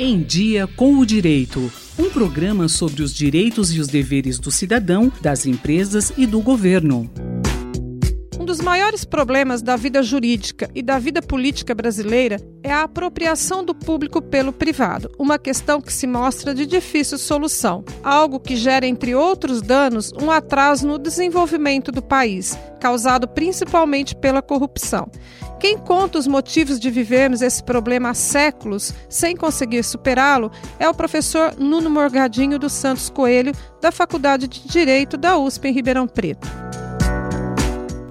Em Dia com o Direito. Um programa sobre os direitos e os deveres do cidadão, das empresas e do governo. Um dos maiores problemas da vida jurídica e da vida política brasileira é a apropriação do público pelo privado, uma questão que se mostra de difícil solução, algo que gera, entre outros danos, um atraso no desenvolvimento do país, causado principalmente pela corrupção. Quem conta os motivos de vivermos esse problema há séculos sem conseguir superá-lo é o professor Nuno Morgadinho dos Santos Coelho, da Faculdade de Direito da USP em Ribeirão Preto.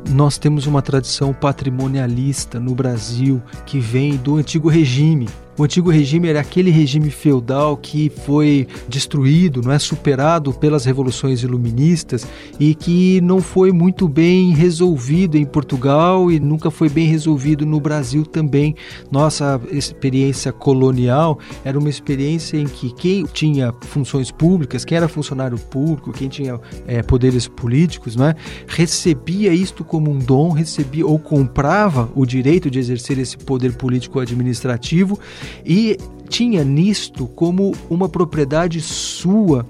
Nós temos uma tradição patrimonialista no Brasil que vem do antigo regime. O antigo regime era aquele regime feudal que foi destruído, não é superado pelas revoluções iluministas e que não foi muito bem resolvido em Portugal e nunca foi bem resolvido no Brasil também. Nossa experiência colonial era uma experiência em que quem tinha funções públicas, quem era funcionário público, quem tinha é, poderes políticos, não é, recebia isto como um dom, recebia ou comprava o direito de exercer esse poder político administrativo e tinha nisto como uma propriedade sua,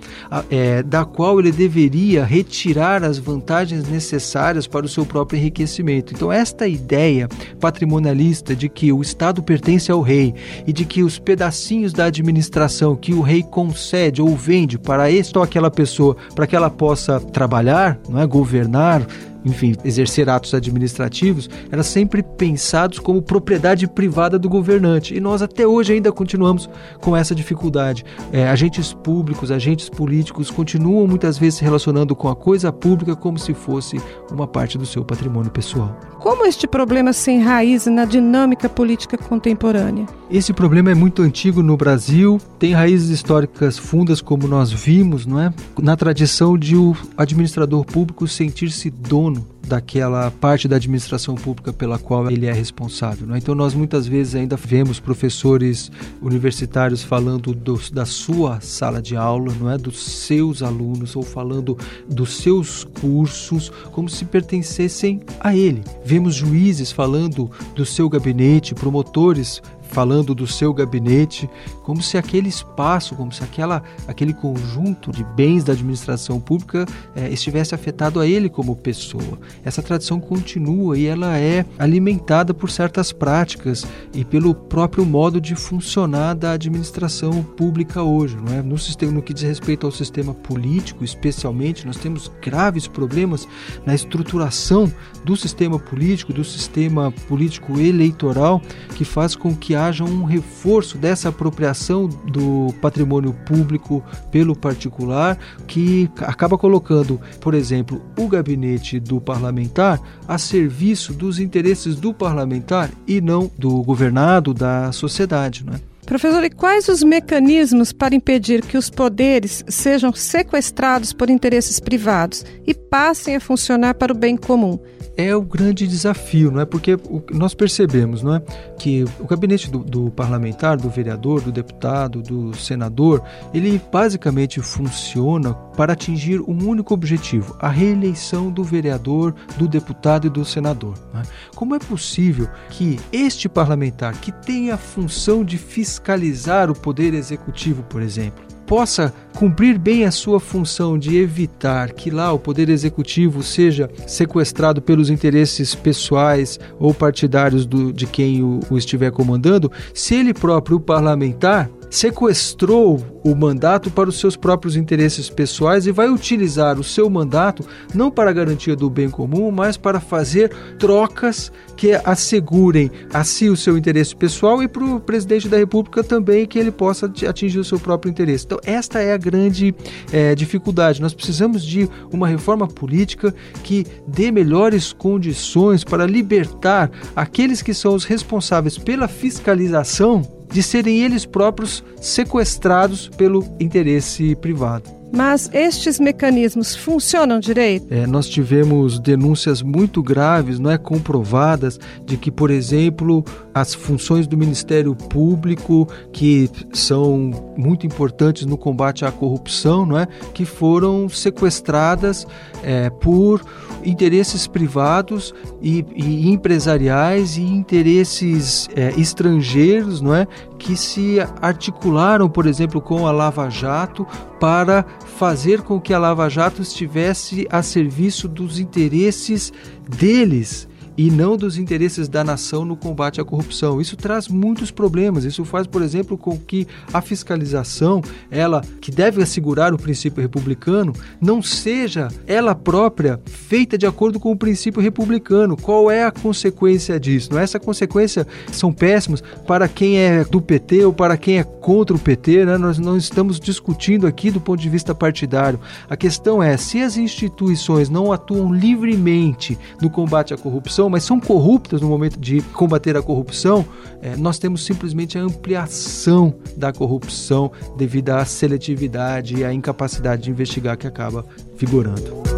é, da qual ele deveria retirar as vantagens necessárias para o seu próprio enriquecimento. Então, esta ideia patrimonialista de que o Estado pertence ao rei e de que os pedacinhos da administração que o rei concede ou vende para esta ou aquela pessoa, para que ela possa trabalhar, não é, governar, enfim, exercer atos administrativos, eram sempre pensados como propriedade privada do governante. E nós até hoje ainda continuamos com essa dificuldade. É, agentes públicos, agentes políticos continuam muitas vezes se relacionando com a coisa pública como se fosse uma parte do seu patrimônio pessoal. Como este problema se enraiza na dinâmica política contemporânea? Esse problema é muito antigo no Brasil, tem raízes históricas fundas, como nós vimos, não é? na tradição de o administrador público sentir-se dono daquela parte da administração pública pela qual ele é responsável. Né? Então, nós muitas vezes ainda vemos professores universitários falando do, da sua sala de aula, não é, dos seus alunos, ou falando dos seus cursos, como se pertencessem a ele. Vemos juízes falando do seu gabinete, promotores falando do seu gabinete, como se aquele espaço, como se aquela, aquele conjunto de bens da administração pública é, estivesse afetado a ele como pessoa. Essa tradição continua e ela é alimentada por certas práticas e pelo próprio modo de funcionar da administração pública hoje. Não é? no, sistema, no que diz respeito ao sistema político, especialmente, nós temos graves problemas na estruturação do sistema político, do sistema político eleitoral, que faz com que haja um reforço dessa apropriação do patrimônio público pelo particular, que acaba colocando, por exemplo, o gabinete do parlamentar a serviço dos interesses do parlamentar e não do governado, da sociedade. Não é? Professor, e quais os mecanismos para impedir que os poderes sejam sequestrados por interesses privados e passem a funcionar para o bem comum? É o grande desafio, não é? Porque nós percebemos, não é, que o gabinete do, do, parlamentar, do vereador, do deputado, do senador, ele basicamente funciona para atingir um único objetivo: a reeleição do vereador, do deputado e do senador. É? Como é possível que este parlamentar, que tem a função de fiscalizar o poder executivo, por exemplo, possa cumprir bem a sua função de evitar que lá o poder executivo seja sequestrado pelos interesses pessoais ou partidários do, de quem o, o estiver comandando, se ele próprio, o parlamentar, sequestrou o mandato para os seus próprios interesses pessoais e vai utilizar o seu mandato não para a garantia do bem comum, mas para fazer trocas que assegurem a si o seu interesse pessoal e para o presidente da República também que ele possa atingir o seu próprio interesse. Então, esta é a grande é, dificuldade. Nós precisamos de uma reforma política que dê melhores condições para libertar aqueles que são os responsáveis pela fiscalização de serem eles próprios sequestrados pelo interesse privado. Mas estes mecanismos funcionam direito? É, nós tivemos denúncias muito graves, não é comprovadas, de que, por exemplo, as funções do Ministério Público, que são muito importantes no combate à corrupção, não é, que foram sequestradas é, por interesses privados e, e, empresariais e interesses é, estrangeiros, não é, que se articularam, por exemplo, com a Lava Jato para fazer com que a Lava Jato estivesse a serviço dos interesses deles e não dos interesses da nação no combate à corrupção. Isso traz muitos problemas. Isso faz, por exemplo, com que a fiscalização, ela que deve assegurar o princípio republicano, não seja ela própria feita de acordo com o princípio republicano. Qual é a consequência disso? Não é essa consequência são péssimas para quem é do PT ou para quem é contra o PT, né? Nós não estamos discutindo aqui do ponto de vista partidário. A questão é se as instituições não atuam livremente no combate à corrupção, corrupção, mas são corruptas no momento de combater a corrupção, é, nós temos simplesmente a ampliação da corrupção devido à seletividade e à incapacidade de investigar que acaba figurando.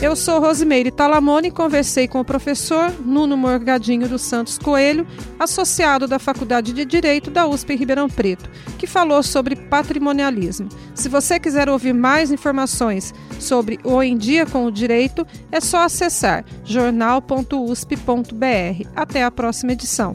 Eu sou Rosimeire Talamone e conversei com o professor Nuno Morgadinho dos Santos Coelho, associado da Faculdade de Direito da USP em Ribeirão Preto, que falou sobre patrimonialismo. Se você quiser ouvir mais informações sobre o Em Dia com o Direito, é só acessar jornal.usp.br. Até a próxima edição.